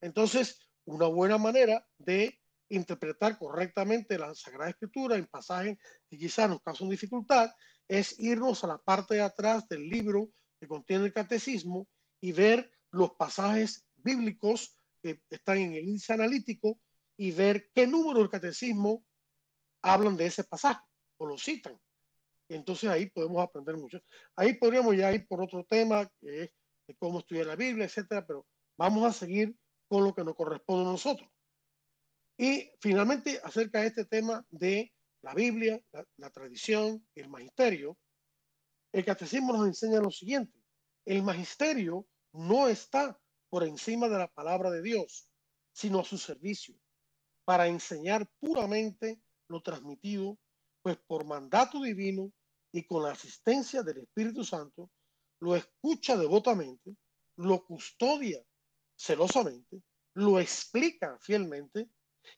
Entonces, una buena manera de interpretar correctamente la Sagrada Escritura en pasajes que quizás nos causan dificultad es irnos a la parte de atrás del libro que contiene el catecismo y ver los pasajes bíblicos que están en el índice analítico y ver qué número del catecismo hablan de ese pasaje o lo citan. Entonces ahí podemos aprender mucho. Ahí podríamos ya ir por otro tema, que es cómo estudiar la Biblia, etcétera, pero vamos a seguir con lo que nos corresponde a nosotros. Y finalmente, acerca de este tema de la Biblia, la, tradición el magisterio, el catecismo nos enseña lo siguiente. El magisterio no está por encima de la palabra de Dios, sino a su servicio, para enseñar puramente lo transmitido, pues por mandato divino y con la asistencia del Espíritu Santo, lo escucha devotamente, lo custodia celosamente, lo explica fielmente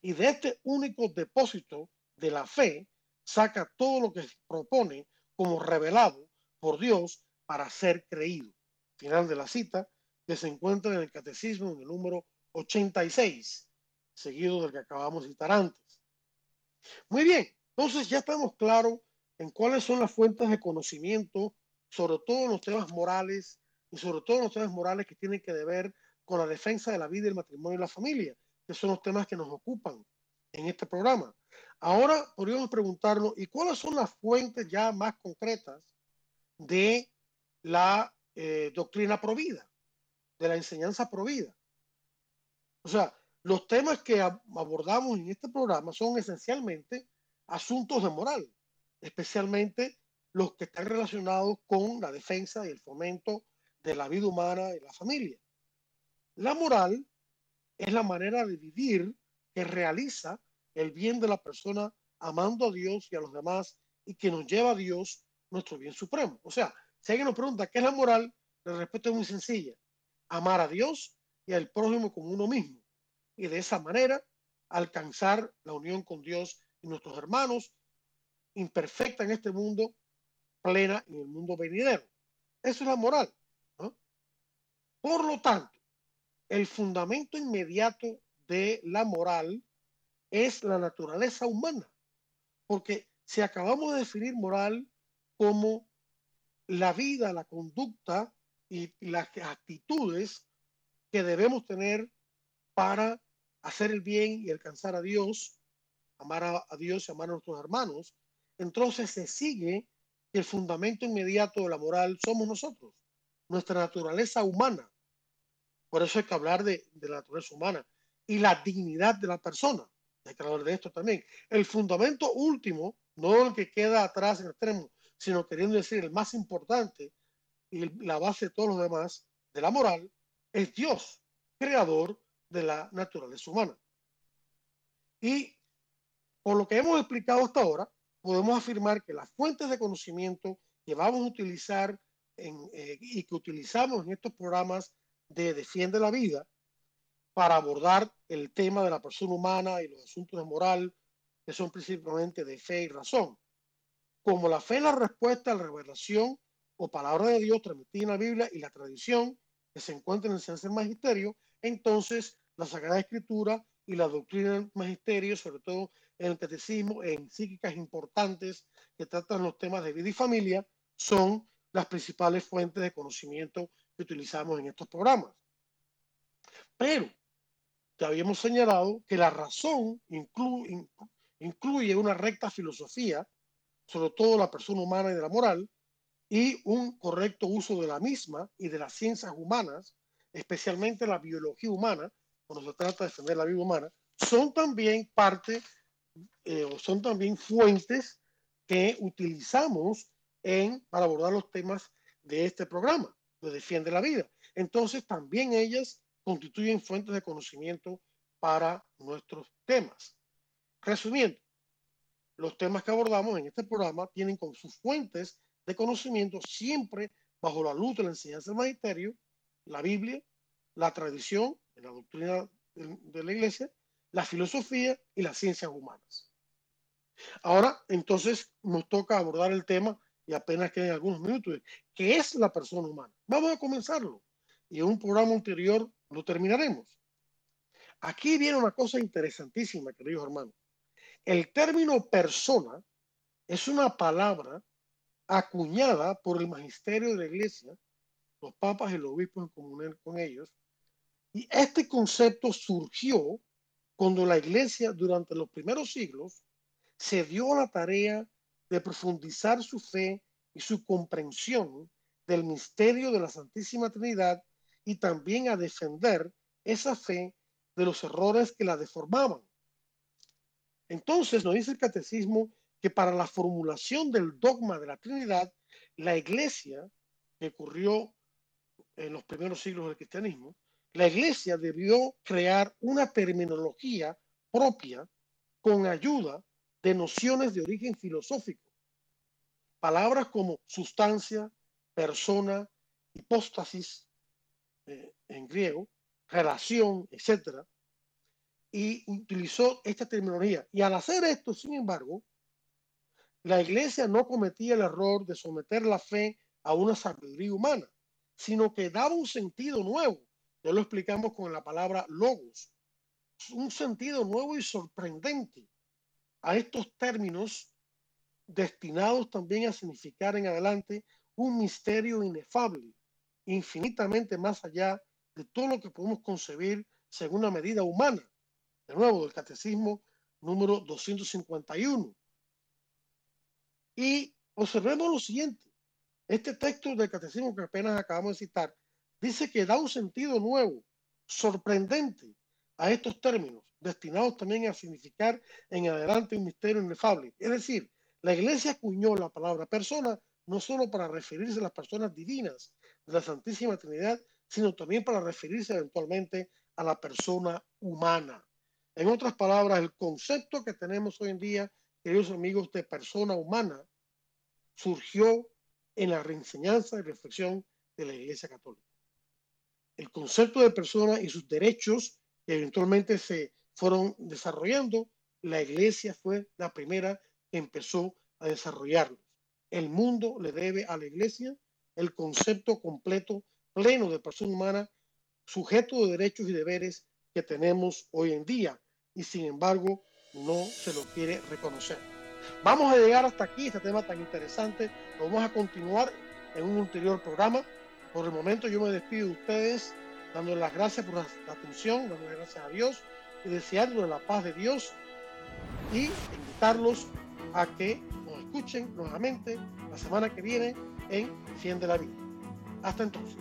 y de este único depósito de la fe saca todo lo que propone como revelado por Dios para ser creído. Final de la cita que se encuentra en el Catecismo en el número 86, seguido del que acabamos de citar antes. Muy bien, entonces ya estamos claros en cuáles son las fuentes de conocimiento, sobre todo los temas morales y sobre todo los temas morales que tienen que ver con la defensa de la vida, el matrimonio y la familia, que son los temas que nos ocupan en este programa. Ahora podríamos preguntarnos, ¿y cuáles son las fuentes ya más concretas de la eh, doctrina provida, de la enseñanza provida? O sea, los temas que abordamos en este programa son esencialmente asuntos de moral, especialmente los que están relacionados con la defensa y el fomento de la vida humana y la familia. La moral es la manera de vivir que realiza el bien de la persona amando a Dios y a los demás y que nos lleva a Dios nuestro bien supremo. O sea, si alguien nos pregunta qué es la moral, la respuesta es muy sencilla. Amar a Dios y al prójimo como uno mismo. Y de esa manera alcanzar la unión con Dios y nuestros hermanos, imperfecta en este mundo, plena en el mundo venidero. Eso es la moral. Por lo tanto, el fundamento inmediato de la moral es la naturaleza humana. Porque si acabamos de definir moral como la vida, la conducta y las actitudes que debemos tener para hacer el bien y alcanzar a Dios, amar a, Dios y amar a nuestros hermanos, entonces se sigue que el fundamento inmediato de la moral somos nosotros, nuestra naturaleza humana. Por eso hay que hablar de, de la naturaleza humana y la dignidad de la persona hay que hablar de esto también. El fundamento último, no el que queda atrás en el extremo, sino queriendo decir el más importante y la base de todos los demás de la moral, es Dios, creador de la naturaleza humana. Y por lo que hemos explicado hasta ahora, podemos afirmar que las fuentes de conocimiento que vamos a utilizar en, eh, y que utilizamos en estos programas de Defiende la Vida para abordar el tema de la persona humana y los asuntos de moral, que son principalmente de fe y razón. Como la fe es la respuesta a la revelación o palabra de Dios transmitida en la Biblia y la tradición que se encuentra en el ciencia del magisterio, entonces la Sagrada Escritura y la doctrina del magisterio, sobre todo en el catecismo, en psíquicas importantes que tratan los temas de vida y familia, son las principales fuentes de conocimiento que utilizamos en estos programas. Pero ya habíamos señalado que la razón incluye una recta filosofía, sobre todo la persona humana y de la moral, y un correcto uso de la misma y de las ciencias humanas, especialmente la biología humana, cuando se trata de defender la vida humana, son también parte eh, o son también fuentes que utilizamos en, para abordar los temas de este programa, de Defiende la Vida. Entonces, también ellas constituyen fuentes de conocimiento para nuestros temas. Resumiendo, los temas que abordamos en este programa tienen con sus fuentes de conocimiento siempre bajo la luz de la enseñanza del magisterio, la Biblia, la tradición, la doctrina de la iglesia, la filosofía y las ciencias humanas. Ahora, entonces, nos toca abordar el tema y apenas quedan algunos minutos, ¿qué es la persona humana? Vamos a comenzarlo y en un programa anterior lo terminaremos. Aquí viene una cosa interesantísima, queridos hermanos. El término persona es una palabra acuñada por el magisterio de la iglesia, los papas y los obispos en comunión con ellos, y este concepto surgió cuando la iglesia durante los primeros siglos se dio la tarea de profundizar su fe y su comprensión del misterio de la Santísima Trinidad y también a defender esa fe de los errores que la deformaban. Entonces nos dice el catecismo que para la formulación del dogma de la Trinidad, la iglesia, que ocurrió en los primeros siglos del cristianismo, la iglesia debió crear una terminología propia con ayuda de nociones de origen filosófico. Palabras como sustancia, persona, hipóstasis eh, en griego, relación, etc. Y utilizó esta terminología. Y al hacer esto, sin embargo, la iglesia no cometía el error de someter la fe a una sabiduría humana, sino que daba un sentido nuevo. Ya lo explicamos con la palabra logos. Un sentido nuevo y sorprendente a estos términos destinados también a significar en adelante un misterio inefable, infinitamente más allá de todo lo que podemos concebir según la medida humana. De nuevo, del Catecismo número 251. Y observemos lo siguiente. Este texto del Catecismo que apenas acabamos de citar dice que da un sentido nuevo, sorprendente a estos términos destinados también a significar en adelante un misterio inefable. Es decir, la iglesia acuñó la palabra persona no solo para referirse a las personas divinas de la Santísima Trinidad, sino también para referirse eventualmente a la persona humana. En otras palabras, el concepto que tenemos hoy en día, queridos amigos, de persona humana, surgió en la reenseñanza y reflexión de la Iglesia Católica. El concepto de persona y sus derechos que eventualmente se fueron desarrollando, la iglesia fue la primera que empezó a desarrollarlos. El mundo le debe a la iglesia el concepto completo, pleno de persona humana, sujeto de derechos y deberes que tenemos hoy en día y sin embargo no se lo quiere reconocer. Vamos a llegar hasta aquí, este tema tan interesante. Lo vamos a continuar en un ulterior programa. Por el momento yo me despido de ustedes dándoles las gracias por la atención, dándoles gracias a Dios y la paz de Dios y invitarlos a que nos escuchen nuevamente la semana que viene en Cien de la Vida. Hasta entonces.